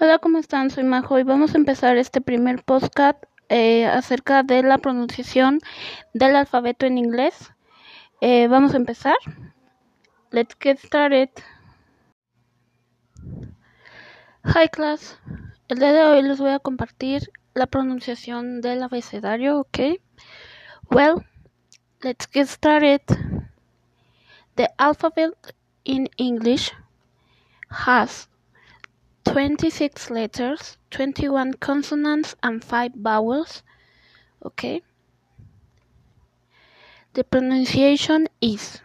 Hola, ¿cómo están? Soy Majo y vamos a empezar este primer podcast eh, acerca de la pronunciación del alfabeto en inglés. Eh, vamos a empezar. Let's get started. Hi class. El día de hoy les voy a compartir la pronunciación del abecedario, ¿ok? Well, let's get started. The alphabet in English has 26 letters, 21 consonants, and 5 vowels. Okay. The pronunciation is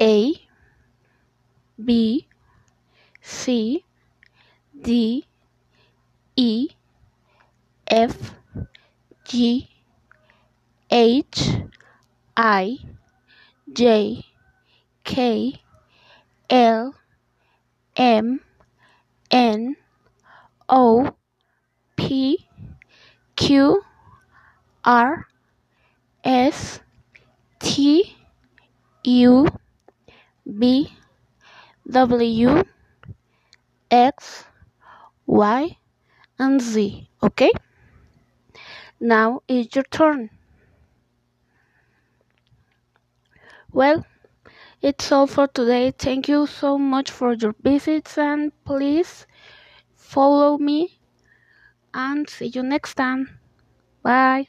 A, B, C, D, E, F, G, H, I, J, K, L, M N O P Q R S T U B W X Y and Z. Okay? Now it's your turn. Well, it's all for today. Thank you so much for your visits and please follow me and see you next time. Bye.